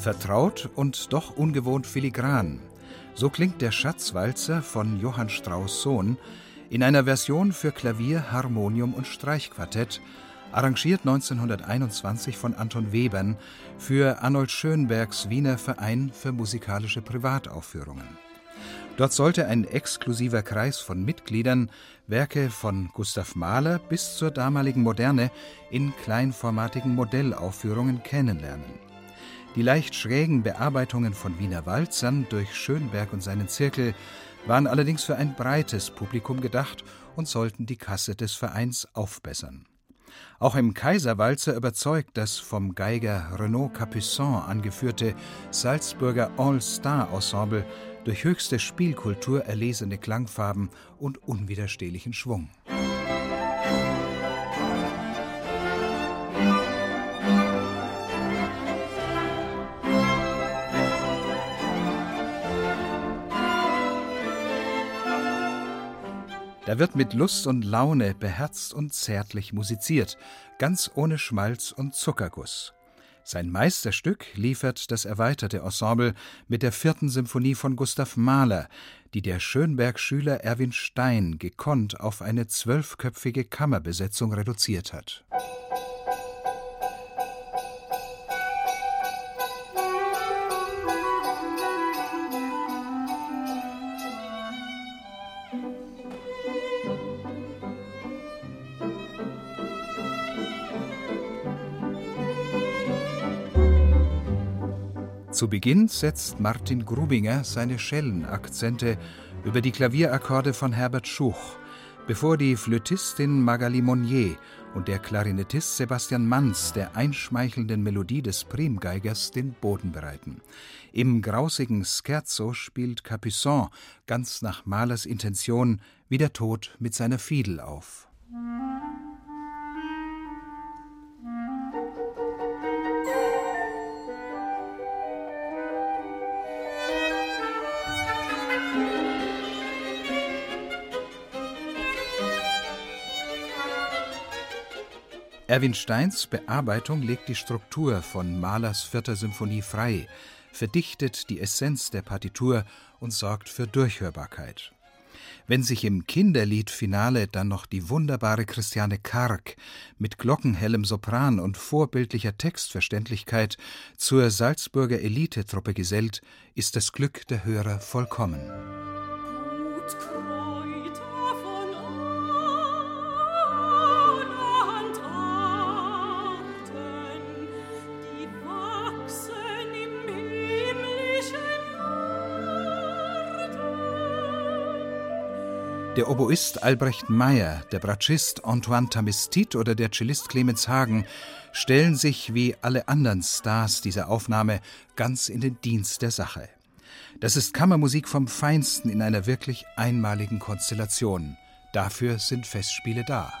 Vertraut und doch ungewohnt filigran. So klingt der Schatzwalzer von Johann Strauss Sohn in einer Version für Klavier, Harmonium und Streichquartett, arrangiert 1921 von Anton Webern für Arnold Schönbergs Wiener Verein für musikalische Privataufführungen. Dort sollte ein exklusiver Kreis von Mitgliedern Werke von Gustav Mahler bis zur damaligen Moderne in kleinformatigen Modellaufführungen kennenlernen. Die leicht schrägen Bearbeitungen von Wiener Walzern durch Schönberg und seinen Zirkel waren allerdings für ein breites Publikum gedacht und sollten die Kasse des Vereins aufbessern. Auch im Kaiserwalzer überzeugt das vom Geiger Renaud Capuçon angeführte Salzburger All-Star-Ensemble durch höchste Spielkultur erlesene Klangfarben und unwiderstehlichen Schwung. Da wird mit Lust und Laune beherzt und zärtlich musiziert, ganz ohne Schmalz und Zuckerguss. Sein Meisterstück liefert das erweiterte Ensemble mit der vierten Symphonie von Gustav Mahler, die der Schönberg-Schüler Erwin Stein gekonnt auf eine zwölfköpfige Kammerbesetzung reduziert hat. Zu Beginn setzt Martin Grubinger seine Schellenakzente über die Klavierakkorde von Herbert Schuch, bevor die Flötistin Magali Monnier und der Klarinettist Sebastian Manz der einschmeichelnden Melodie des Primgeigers den Boden bereiten. Im grausigen Scherzo spielt Capuçon ganz nach Mahlers Intention wie der Tod mit seiner Fiedel auf. Erwin Steins Bearbeitung legt die Struktur von Mahlers vierter Symphonie frei, verdichtet die Essenz der Partitur und sorgt für Durchhörbarkeit. Wenn sich im Kinderliedfinale dann noch die wunderbare Christiane Karg mit glockenhellem Sopran und vorbildlicher Textverständlichkeit zur Salzburger Elitetruppe gesellt, ist das Glück der Hörer vollkommen. Der Oboist Albrecht Meyer, der Bratschist Antoine Tamistit oder der Cellist Clemens Hagen stellen sich wie alle anderen Stars dieser Aufnahme ganz in den Dienst der Sache. Das ist Kammermusik vom Feinsten in einer wirklich einmaligen Konstellation. Dafür sind Festspiele da.